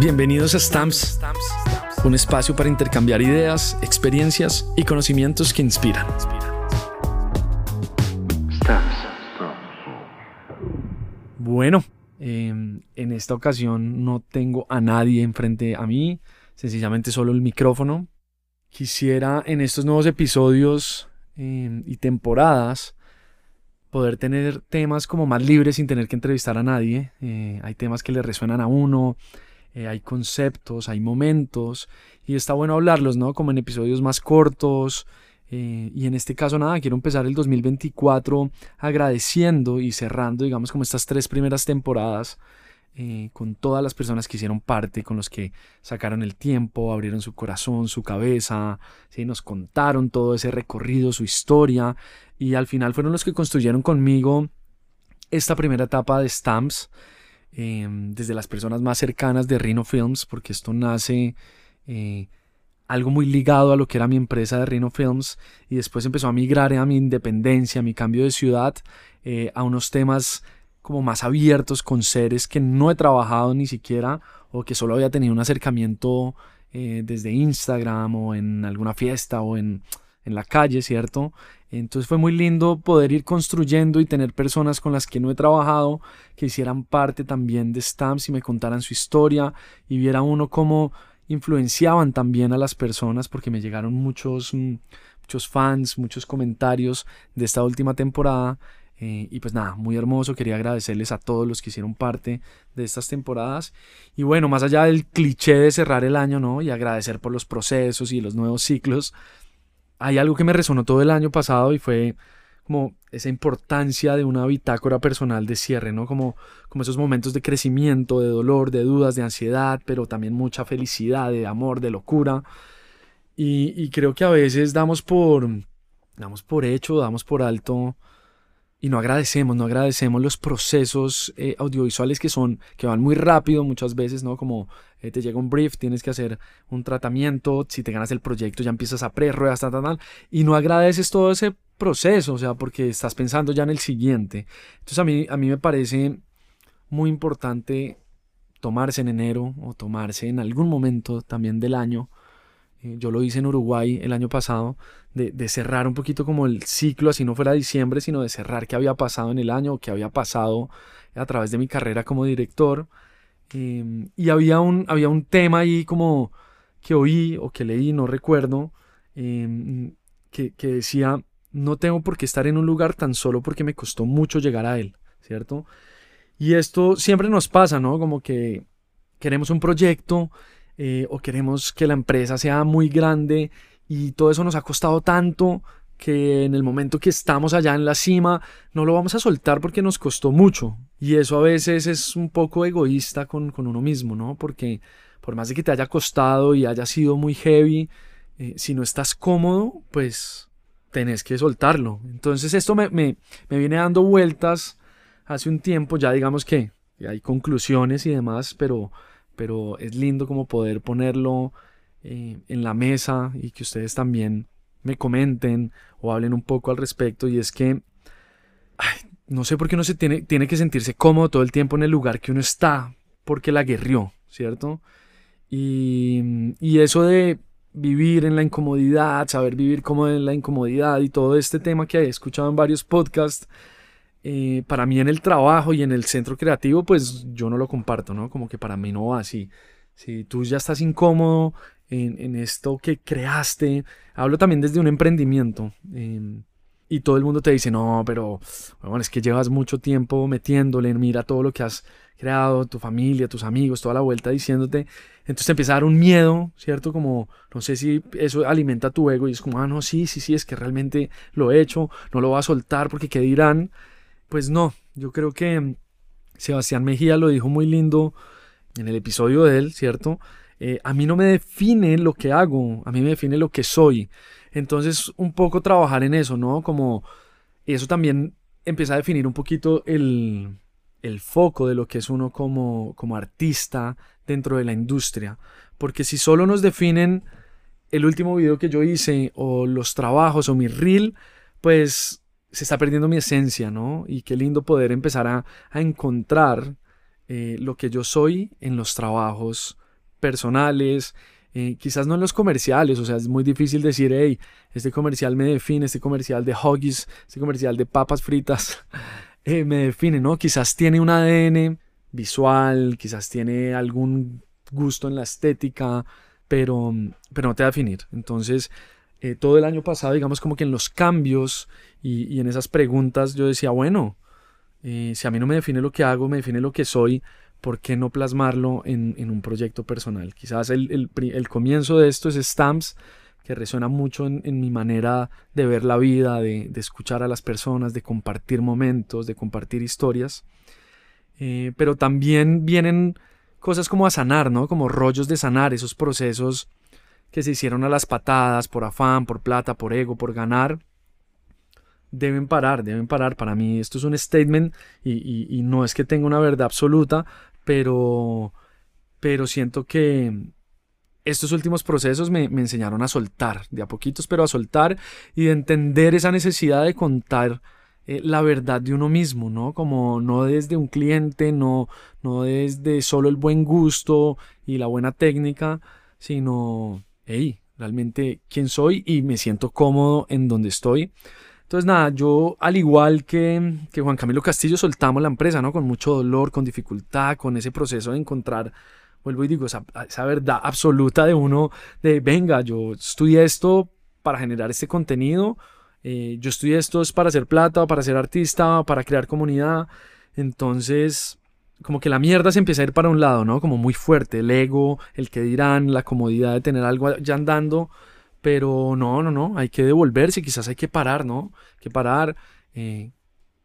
Bienvenidos a Stamps, un espacio para intercambiar ideas, experiencias y conocimientos que inspiran. Bueno, em, en esta ocasión no tengo a nadie enfrente a mí, sencillamente solo el micrófono. Quisiera en estos nuevos episodios em, y temporadas poder tener temas como más libres sin tener que entrevistar a nadie. Eh, hay temas que le resuenan a uno, eh, hay conceptos, hay momentos y está bueno hablarlos, ¿no? Como en episodios más cortos. Eh, y en este caso, nada, quiero empezar el 2024 agradeciendo y cerrando, digamos, como estas tres primeras temporadas eh, con todas las personas que hicieron parte, con los que sacaron el tiempo, abrieron su corazón, su cabeza, ¿sí? nos contaron todo ese recorrido, su historia, y al final fueron los que construyeron conmigo esta primera etapa de Stamps. Em, desde las personas más cercanas de Rhino Films, porque esto nace eh, algo muy ligado a lo que era mi empresa de Rhino Films y después empezó a migrar a mi independencia, a mi cambio de ciudad, eh, a unos temas como más abiertos con seres que no he trabajado ni siquiera o que solo había tenido un acercamiento eh, desde Instagram o en alguna fiesta o en, en la calle, ¿cierto? Entonces fue muy lindo poder ir construyendo y tener personas con las que no he trabajado que hicieran parte también de Stamps y me contaran su historia y viera uno cómo influenciaban también a las personas porque me llegaron muchos, mm, muchos fans, muchos comentarios de esta última temporada eh, y pues nada, muy hermoso, quería agradecerles a todos los que hicieron parte de estas temporadas. Y bueno, más allá del cliché de cerrar el año, ¿no? Y agradecer por los procesos y los nuevos ciclos, hay algo que me resonó todo el año pasado y fue como esa importancia de una bitácora personal de cierre, ¿no? Como, como esos momentos de crecimiento, de dolor, de dudas, de ansiedad, pero también mucha felicidad, de amor, de locura. Y, creo que a veces damos por, damos por hecho, damos por alto y no agradecemos, no agradecemos los procesos eh, audiovisuales que son, que van muy rápido muchas veces, ¿no? Como eh, te llega un brief, tienes que hacer un tratamiento, si te ganas el proyecto ya empiezas a pre-ruedas, tal, tal, tal, y no agradeces todo ese proceso, o sea, porque estás pensando ya en el siguiente. Entonces a mí, a mí me parece muy importante tomarse en enero o tomarse en algún momento también del año eh, yo lo hice en Uruguay el año pasado, de, cerrar un poquito como el ciclo, así no fuera diciembre, sino de cerrar qué había pasado en el año o qué había pasado a través de mi carrera como director. Em, y había un, había un tema ahí como que oí o que leí, no recuerdo, em, que, que decía, no tengo por qué estar en un lugar tan solo porque me costó mucho llegar a él, ¿cierto? Y esto siempre nos pasa, ¿no? Como que queremos un proyecto eh, o queremos que la empresa sea muy grande y todo eso nos ha costado tanto que en el momento que estamos allá en la cima no lo vamos a soltar porque nos costó mucho. Y eso a veces es un poco egoísta con, uno mismo, ¿no? Porque por más de que te haya costado y haya sido muy heavy, eh, si no estás cómodo, pues tenés que soltarlo. Entonces esto me, me, me viene dando vueltas hace un tiempo, ya digamos que hay conclusiones y demás, pero pero es lindo como poder ponerlo eh, en la mesa y que ustedes también me comenten o hablen un poco al respecto y es que no sé por qué uno se tiene, tiene que sentirse cómodo todo el tiempo en el lugar que uno está porque la guerrió, ¿cierto? Y, y eso de vivir en la incomodidad, saber vivir como en la incomodidad y todo este tema que he escuchado en varios podcasts, eh, para mí en el trabajo y en el centro creativo, pues yo no lo comparto, ¿no? Como que para mí no va así. Si tú ya estás incómodo en, esto que creaste, hablo también desde un emprendimiento. Em, y todo el mundo te dice, no, pero bueno, es que llevas mucho tiempo metiéndole, mira todo lo que has creado, tu familia, tus amigos, toda la vuelta diciéndote. Entonces te empieza a dar un miedo, ¿cierto? Como, no sé si eso alimenta tu ego y es como, ah, no, sí, sí, sí, es que realmente lo he hecho, no lo voy a soltar porque qué dirán. Pues no, yo creo que Sebastián Mejía lo dijo muy lindo en el episodio de él, ¿cierto? Eh, a mí no me define lo que hago, a mí me define lo que soy. Entonces, un poco trabajar en eso, ¿no? Como eso también empieza a definir un poquito el, el foco de lo que es uno como, como artista dentro de la industria. Porque si solo nos definen el último video que yo hice o los trabajos o mi reel, pues se está perdiendo mi esencia, ¿no? Y qué lindo poder empezar a, encontrar eh, lo que yo soy en los trabajos personales, eh, quizás no en los comerciales, o sea, es muy difícil decir, hey, este comercial me define, este comercial de hoggies, este comercial de papas fritas, eh, me define, ¿no? Quizás tiene un ADN visual, quizás tiene algún gusto en la estética, pero, pero no te va a definir. Entonces, eh, todo el año pasado, digamos como que en los cambios y, en esas preguntas yo decía, bueno, si a mí no me define lo que hago, me define lo que soy, ¿por qué no plasmarlo en, un proyecto personal? Quizás el, comienzo de esto es Stamps, que resuena mucho en, mi manera de ver la vida, de, escuchar a las personas, de compartir momentos, de compartir historias. Eh, pero también vienen cosas como a sanar, ¿no? Como rollos de sanar, esos procesos que se hicieron a las patadas, por afán, por plata, por ego, por ganar, deben parar, deben parar. Para mí esto es un statement y, no es que tenga una verdad absoluta, pero, pero siento que estos últimos procesos me, enseñaron a soltar, de a poquitos, pero a soltar y de entender esa necesidad de contar eh, la verdad de uno mismo, ¿no? Como no desde un cliente, no, no desde solo el buen gusto y la buena técnica, sino, hey, realmente quién soy y me siento cómodo en donde estoy. Entonces, nada, yo al igual que, que, Juan Camilo Castillo soltamos la empresa, ¿no? Con mucho dolor, con dificultad, con ese proceso de encontrar, vuelvo y digo, esa, verdad absoluta de uno, de, venga, yo estudié esto para generar este contenido, eh, yo estudié esto es para hacer plata, para ser artista, para crear comunidad. Entonces, como que la mierda se empieza a ir para un lado, ¿no? Como muy fuerte, el ego, el que dirán, la comodidad de tener algo ya andando pero no, no, no, hay que devolverse, quizás hay que parar, ¿no? Hay que parar. Eh,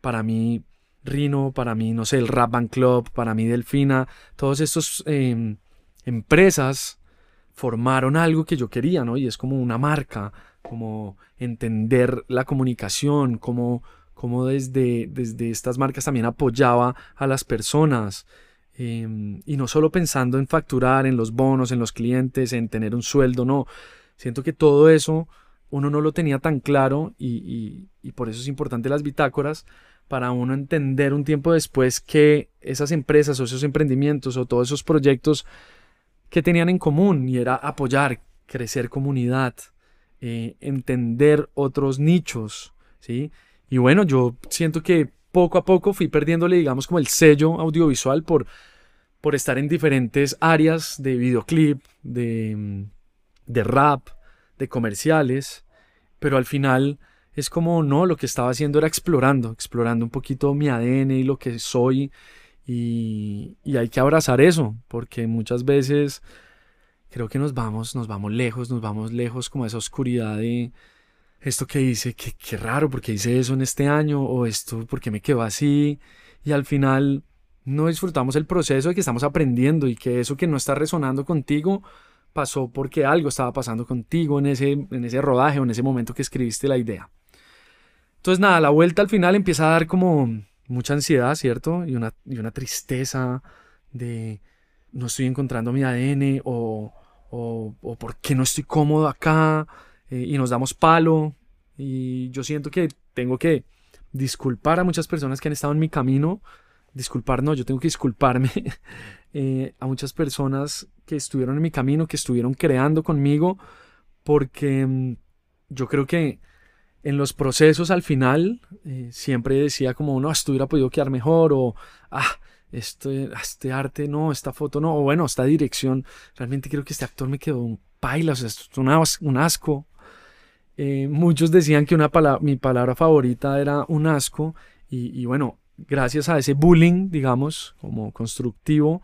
para mí, Rino, para mí, no sé, el Rap Band Club, para mí, Delfina, todas estas em, empresas formaron algo que yo quería, ¿no? Y es como una marca, como entender la comunicación, como, como desde, desde estas marcas también apoyaba a las personas. Em, y no solo pensando en facturar, en los bonos, en los clientes, en tener un sueldo, no, Siento que todo eso uno no lo tenía tan claro y, por eso es importante las bitácoras para uno entender un tiempo después que esas empresas o esos emprendimientos o todos esos proyectos que tenían en común y era apoyar, crecer comunidad, eh, entender otros nichos, ¿sí? Y bueno, yo siento que poco a poco fui perdiéndole, digamos, como el sello audiovisual por, por estar en diferentes áreas de videoclip, de de rap, de comerciales, pero al final es como, no, lo que estaba haciendo era explorando, explorando un poquito mi ADN y lo que soy y, y hay que abrazar eso, porque muchas veces creo que nos vamos, nos vamos lejos, nos vamos lejos como esa oscuridad de esto que hice, que, qué raro, porque hice eso en este año, o esto, porque me quedó así, y al final no disfrutamos el proceso de que estamos aprendiendo y que eso que no está resonando contigo, pasó porque algo estaba pasando contigo en ese, en ese rodaje o en ese momento que escribiste la idea. Entonces nada, la vuelta al final empieza a dar como mucha ansiedad, ¿cierto? Y una, y una tristeza de no estoy encontrando mi ADN o, o, por qué no estoy cómodo acá eh, y nos damos palo. Y yo siento que tengo que disculpar a muchas personas que han estado en mi camino. Disculpar, no, yo tengo que disculparme Eh, a muchas personas que estuvieron en mi camino, que estuvieron creando conmigo, porque mm, yo creo que en los procesos al final eh, siempre decía como, no, esto hubiera podido quedar mejor o, ah, este, este arte no, esta foto no, o bueno, esta dirección, realmente creo que este actor me quedó un paila, o sea, esto es un asco. Eh, muchos decían que una mi palabra favorita era un asco y, y bueno, gracias a ese bullying, digamos, como constructivo,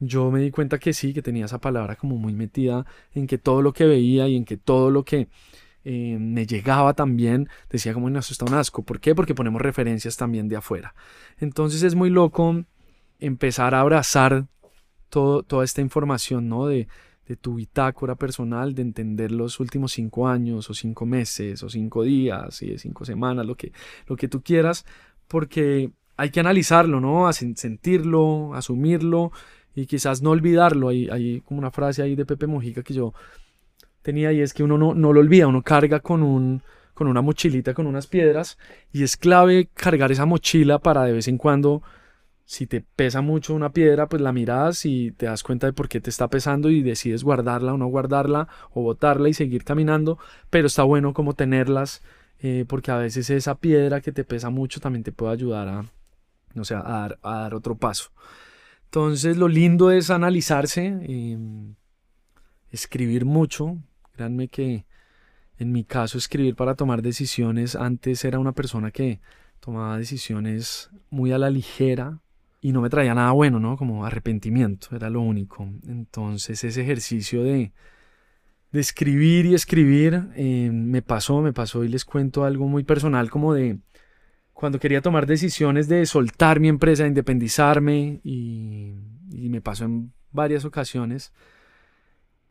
yo me di cuenta que sí, que tenía esa palabra como muy metida en que todo lo que veía y en que todo lo que eh, me llegaba también decía como, no, eso está un asco. ¿Por qué? Porque ponemos referencias también de afuera. Entonces es muy loco empezar a abrazar todo, toda esta información, ¿no? De, de tu bitácora personal, de entender los últimos cinco años o cinco meses o cinco días y de cinco semanas, lo que, lo que tú quieras, porque hay que analizarlo, ¿no? sentirlo, asumirlo y quizás no olvidarlo. Hay, hay como una frase ahí de Pepe Mojica que yo tenía y es que uno no, no lo olvida, uno carga con, un, con una mochilita, con unas piedras y es clave cargar esa mochila para de vez en cuando Si te pesa mucho una piedra, pues la miras y te das cuenta de por qué te está pesando y decides guardarla o no guardarla o botarla y seguir caminando. Pero está bueno como tenerlas eh, porque a veces esa piedra que te pesa mucho también te puede ayudar a, no sé, a dar, a dar otro paso. Entonces lo lindo es analizarse, em, escribir mucho. Créanme que en mi caso escribir para tomar decisiones, antes era una persona que tomaba decisiones muy a la ligera y no me traía nada bueno, ¿no? Como arrepentimiento, era lo único. Entonces ese ejercicio de, escribir y escribir em, me pasó, me pasó y les cuento algo muy personal como de cuando quería tomar decisiones de soltar mi empresa, de independizarme y, me pasó en varias ocasiones,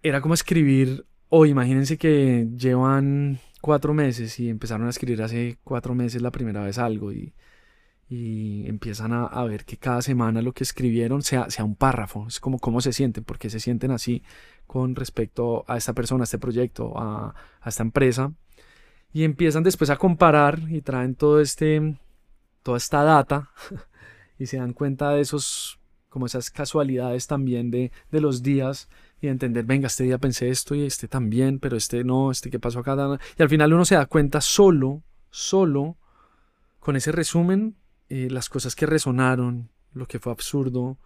era como escribir, o imagínense que llevan cuatro meses y empezaron a escribir hace cuatro meses la primera vez algo y, empiezan a, ver que cada semana lo que escribieron sea, sea un párrafo, es como cómo se sienten, porque se sienten así con respecto a esta persona, a este proyecto, a esta empresa y empiezan después a comparar y traen todo este, toda esta data y se dan cuenta de esos, como esas casualidades también de, de los días y entender, venga, este día pensé esto y este también, pero este no, este que pasó acá. Y al final uno se da cuenta solo, solo, con ese resumen, eh, las cosas que resonaron, lo que fue absurdo,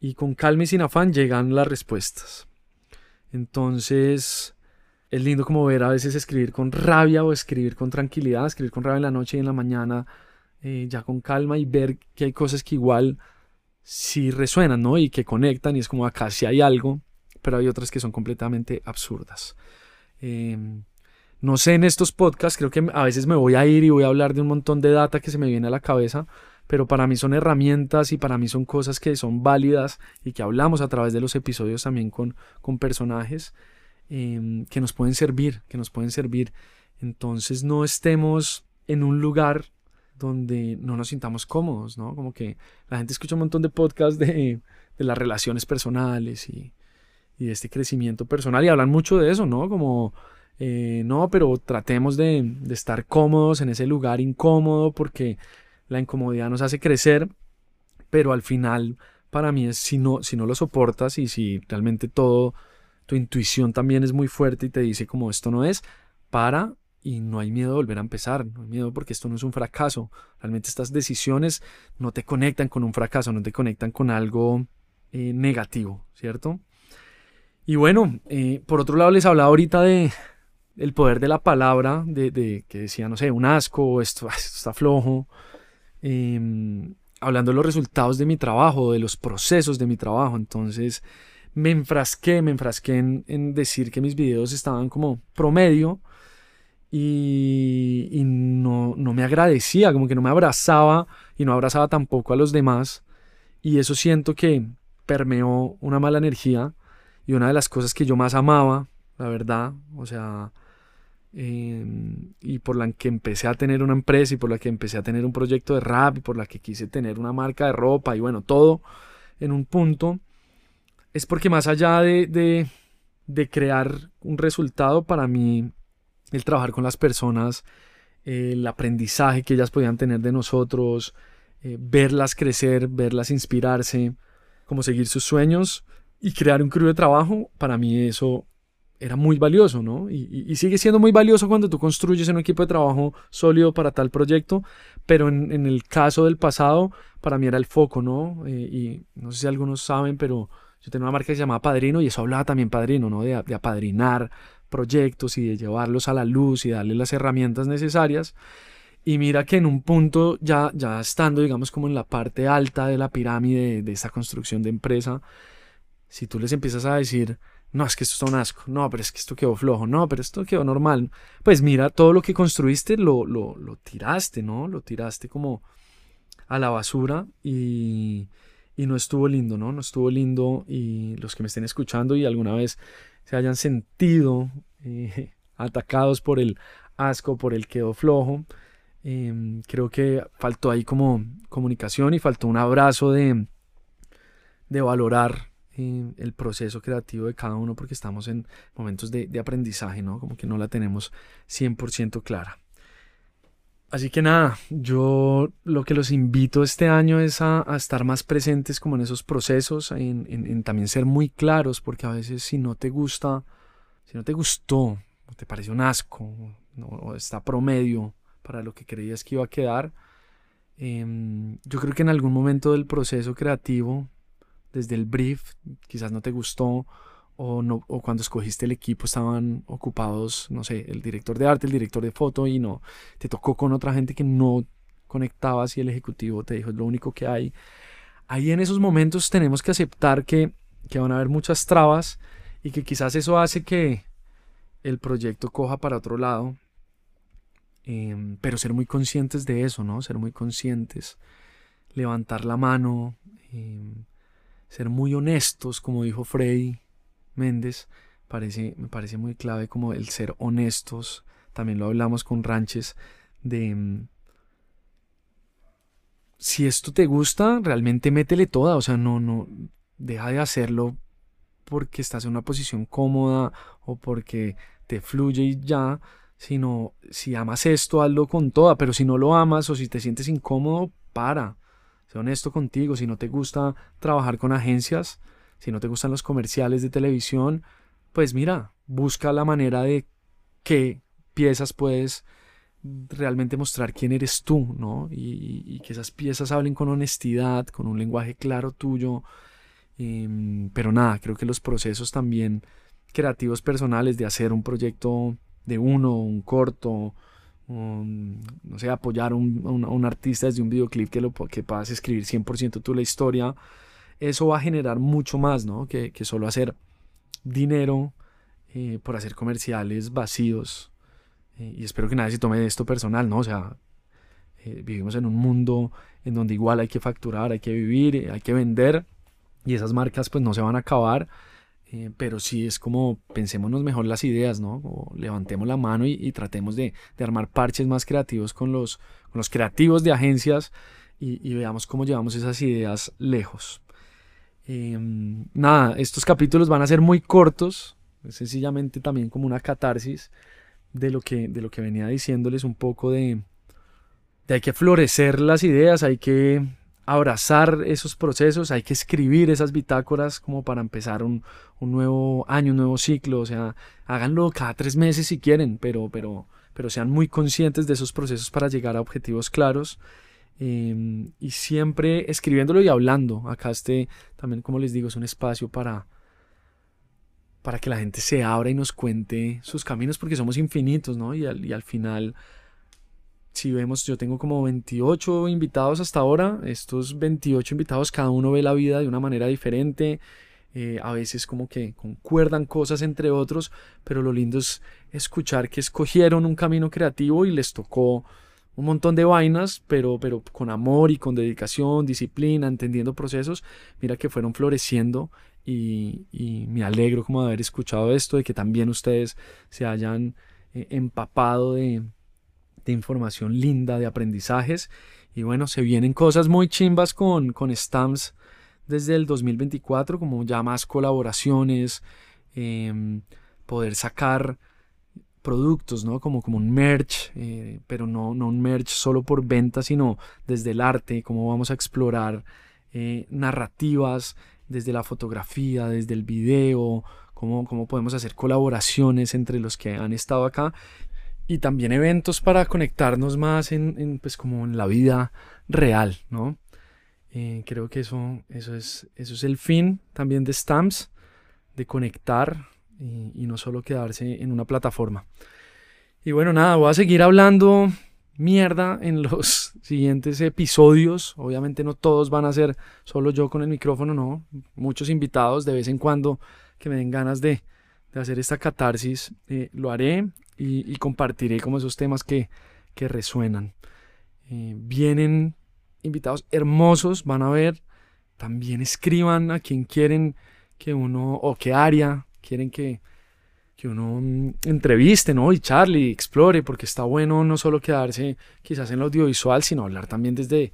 y con calma y sin afán llegan las respuestas. Entonces, es lindo como ver a veces escribir con rabia o escribir con tranquilidad, escribir con rabia en la noche y en la mañana, eh, ya con calma y ver que hay cosas que igual sí resuenan, ¿no? Y que conectan y es como acá sí hay algo, pero hay otras que son completamente absurdas. Em, no sé, en estos podcasts creo que a veces me voy a ir y voy a hablar de un montón de data que se me viene a la cabeza, pero para mí son herramientas y para mí son cosas que son válidas y que hablamos a través de los episodios también con, con personajes Em, que nos pueden servir, que nos pueden servir. Entonces no estemos en un lugar donde no nos sintamos cómodos, ¿no? Como que la gente escucha un montón de podcasts de, de las relaciones personales y, y, de este crecimiento personal y hablan mucho de eso, ¿no? Como, eh, no, pero tratemos de, de estar cómodos en ese lugar incómodo porque la incomodidad nos hace crecer, pero al final para mí es si no, si no lo soportas y si realmente todo tu intuición también es muy fuerte y te dice como esto no es, para y no hay miedo de volver a empezar, no hay miedo porque esto no es un fracaso. Realmente estas decisiones no te conectan con un fracaso, no te conectan con algo eh, negativo, ¿cierto? Y bueno, eh, por otro lado les hablaba ahorita de el poder de la palabra, de, que decía, no sé, un asco, esto, esto está flojo. Em, hablando de los resultados de mi trabajo, de los procesos de mi trabajo. Entonces, me enfrasqué, me enfrasqué en, decir que mis videos estaban como promedio y, no, no, me agradecía, como que no me abrazaba y no abrazaba tampoco a los demás. Y eso siento que permeó una mala energía y una de las cosas que yo más amaba, la verdad, o sea, em, y por la que empecé a tener una empresa y por la que empecé a tener un proyecto de rap y por la que quise tener una marca de ropa y bueno, todo en un punto es porque más allá de, de, crear un resultado, para mí el trabajar con las personas, el aprendizaje que ellas podían tener de nosotros, eh, verlas crecer, verlas inspirarse, como seguir sus sueños y crear un crew de trabajo, para mí eso era muy valioso, ¿no? Y, sigue siendo muy valioso cuando tú construyes un equipo de trabajo sólido para tal proyecto, pero en, el caso del pasado, para mí era el foco, ¿no? Eh, y no sé si algunos saben, pero yo tenía una marca que se llamaba Padrino y eso hablaba también Padrino, ¿no? De, apadrinar proyectos y de llevarlos a la luz y darle las herramientas necesarias. Y mira que en un punto, ya, ya estando, digamos, como en la parte alta de la pirámide de, esta construcción de empresa, si tú les empiezas a decir, no, es que esto es un asco, no, pero es que esto quedó flojo, no, pero esto quedó normal, pues mira, todo lo que construiste lo, lo, lo tiraste, ¿no? Lo tiraste como a la basura y, y no estuvo lindo, ¿no? No estuvo lindo y los que me estén escuchando y alguna vez se hayan sentido eh, atacados por el asco, por el quedó flojo, em, creo que faltó ahí como comunicación y faltó un abrazo de, de valorar eh, el proceso creativo de cada uno porque estamos en momentos de, de aprendizaje, ¿no? Como que no la tenemos 100% clara. Así que nada, yo lo que los invito este año es a, estar más presentes como en esos procesos, en, también ser muy claros, porque a veces si no te gusta, si no te gustó, te parece un asco, o está promedio para lo que creías que iba a quedar, em, yo creo que en algún momento del proceso creativo, desde el brief, quizás no te gustó, o, no, o cuando escogiste el equipo estaban ocupados, no sé, el director de arte, el director de foto y no, te tocó con otra gente que no conectabas y el ejecutivo te dijo es lo único que hay. Ahí en esos momentos tenemos que aceptar que, que van a haber muchas trabas y que quizás eso hace que el proyecto coja para otro lado. Em, pero ser muy conscientes de eso, ¿no? Ser muy conscientes, levantar la mano, em, ser muy honestos, como dijo Freddy, Méndez, parece, me parece muy clave como el ser honestos. También lo hablamos con Ranches de mm, si esto te gusta, realmente métele toda, o sea, no, no, deja de hacerlo porque estás en una posición cómoda o porque te fluye y ya, sino si amas esto, hazlo con toda, pero si no lo amas o si te sientes incómodo, para. Sé honesto contigo, si no te gusta trabajar con agencias, si no te gustan los comerciales de televisión, pues mira, busca la manera de qué piezas puedes realmente mostrar quién eres tú, ¿no? Y, que esas piezas hablen con honestidad, con un lenguaje claro tuyo. Em, pero nada, creo que los procesos también creativos personales de hacer un proyecto de uno, un corto, no sé, apoyar a un, artista desde un videoclip que, lo, que escribir 100% tú la historia, eso va a generar mucho más, ¿no? Que, solo hacer dinero eh, por hacer comerciales vacíos. Eh, y espero que nadie se tome esto personal, ¿no? O sea, eh, vivimos en un mundo en donde igual hay que facturar, hay que vivir, hay que vender. Y esas marcas pues no se van a acabar. pero sí es como pensémonos mejor las ideas, ¿no? Levantemos la mano y, tratemos de, armar parches más creativos con los, creativos de agencias y veamos cómo llevamos esas ideas lejos. Em, nada, estos capítulos van a ser muy cortos, sencillamente también como una catarsis de lo que, de lo que venía diciéndoles un poco de, de hay que florecer las ideas, hay que abrazar esos procesos, hay que escribir esas bitácoras como para empezar un, un, nuevo año, un nuevo ciclo, o sea, háganlo cada tres meses si quieren, pero, pero, pero sean muy conscientes de esos procesos para llegar a objetivos claros Em, y siempre escribiéndolo y hablando. Acá este, también como les digo, es un espacio para, para que la gente se abra y nos cuente sus caminos porque somos infinitos, ¿no? Y al, y al final, si vemos, yo tengo como 28 invitados hasta ahora, estos 28 invitados, cada uno ve la vida de una manera diferente. Eh, a veces como que concuerdan cosas entre otros, pero lo lindo es escuchar que escogieron un camino creativo y les tocó un montón de vainas, pero, pero con amor y con dedicación, disciplina, entendiendo procesos, mira que fueron floreciendo y, me alegro como de haber escuchado esto, de que también ustedes se hayan eh, empapado de, información linda, de aprendizajes. Y bueno, se vienen cosas muy chimbas con, con Stamps desde el 2024, como ya más colaboraciones, em, poder sacar productos, ¿no? Como, como un merch, eh, pero no, no un merch solo por venta, sino desde el arte, cómo vamos a explorar eh, narrativas desde la fotografía, desde el video, cómo, cómo podemos hacer colaboraciones entre los que han estado acá y también eventos para conectarnos más en, pues como en la vida real, ¿no? Eh, creo que eso, eso, es, eso es el fin también de Stamps, de conectar y, no solo quedarse en una plataforma. Y bueno, nada, voy a seguir hablando mierda en los siguientes episodios. Obviamente no todos van a ser solo yo con el micrófono, no. Muchos invitados de vez en cuando que me den ganas de, hacer esta catarsis, eh, lo haré y, compartiré como esos temas que, que resuenan. Eh, vienen invitados hermosos, van a ver. También escriban a quien quieren que uno o qué área quieren que, que uno mm, entreviste, ¿no? Y charle, explore, porque está bueno no solo quedarse quizás en lo audiovisual, sino hablar también desde,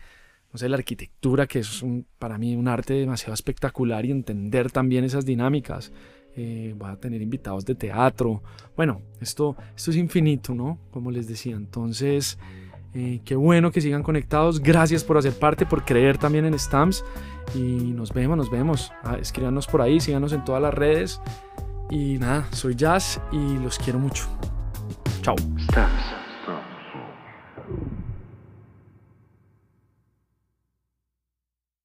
no sé, la arquitectura, que es un, para mí un arte demasiado espectacular y entender también esas dinámicas. Eh, a tener invitados de teatro. Bueno, esto, esto es infinito, ¿no? Como les decía. Entonces, Eh, qué bueno que sigan conectados. Gracias por hacer parte, por creer también en Stamps. Y nos vemos, nos vemos. Ah, escríbanos por ahí, síganos en todas las redes. Y nada, soy Jazz y los quiero mucho. Chao.